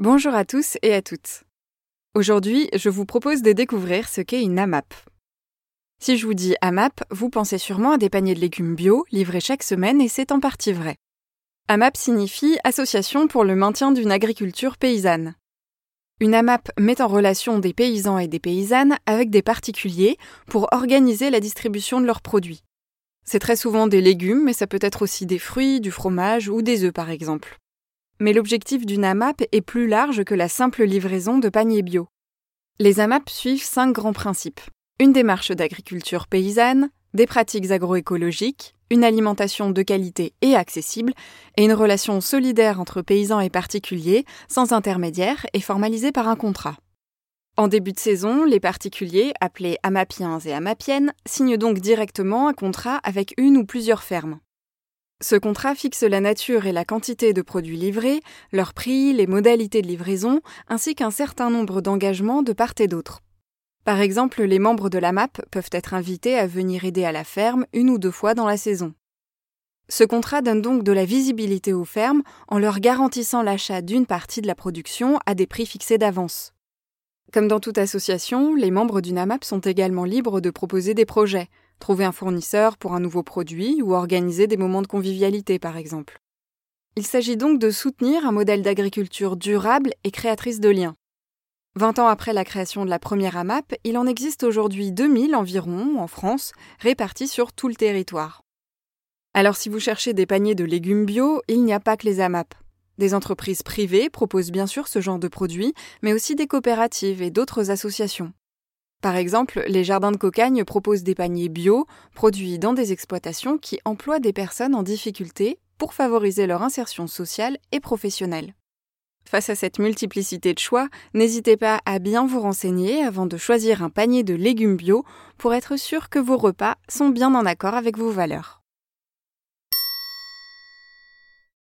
Bonjour à tous et à toutes. Aujourd'hui, je vous propose de découvrir ce qu'est une AMAP. Si je vous dis AMAP, vous pensez sûrement à des paniers de légumes bio livrés chaque semaine et c'est en partie vrai. AMAP signifie Association pour le maintien d'une agriculture paysanne. Une AMAP met en relation des paysans et des paysannes avec des particuliers pour organiser la distribution de leurs produits. C'est très souvent des légumes, mais ça peut être aussi des fruits, du fromage ou des œufs par exemple. Mais l'objectif d'une AMAP est plus large que la simple livraison de paniers bio. Les AMAP suivent cinq grands principes. Une démarche d'agriculture paysanne, des pratiques agroécologiques, une alimentation de qualité et accessible, et une relation solidaire entre paysans et particuliers, sans intermédiaire et formalisée par un contrat. En début de saison, les particuliers, appelés amapiens et amapiennes, signent donc directement un contrat avec une ou plusieurs fermes. Ce contrat fixe la nature et la quantité de produits livrés, leur prix, les modalités de livraison, ainsi qu'un certain nombre d'engagements de part et d'autre. Par exemple, les membres de la MAP peuvent être invités à venir aider à la ferme une ou deux fois dans la saison. Ce contrat donne donc de la visibilité aux fermes en leur garantissant l'achat d'une partie de la production à des prix fixés d'avance. Comme dans toute association, les membres d'une AMAP sont également libres de proposer des projets, trouver un fournisseur pour un nouveau produit ou organiser des moments de convivialité par exemple. Il s'agit donc de soutenir un modèle d'agriculture durable et créatrice de liens. Vingt ans après la création de la première AMAP, il en existe aujourd'hui 2000 environ en France, répartis sur tout le territoire. Alors si vous cherchez des paniers de légumes bio, il n'y a pas que les AMAP. Des entreprises privées proposent bien sûr ce genre de produits, mais aussi des coopératives et d'autres associations. Par exemple, les jardins de cocagne proposent des paniers bio, produits dans des exploitations qui emploient des personnes en difficulté pour favoriser leur insertion sociale et professionnelle. Face à cette multiplicité de choix, n'hésitez pas à bien vous renseigner avant de choisir un panier de légumes bio pour être sûr que vos repas sont bien en accord avec vos valeurs.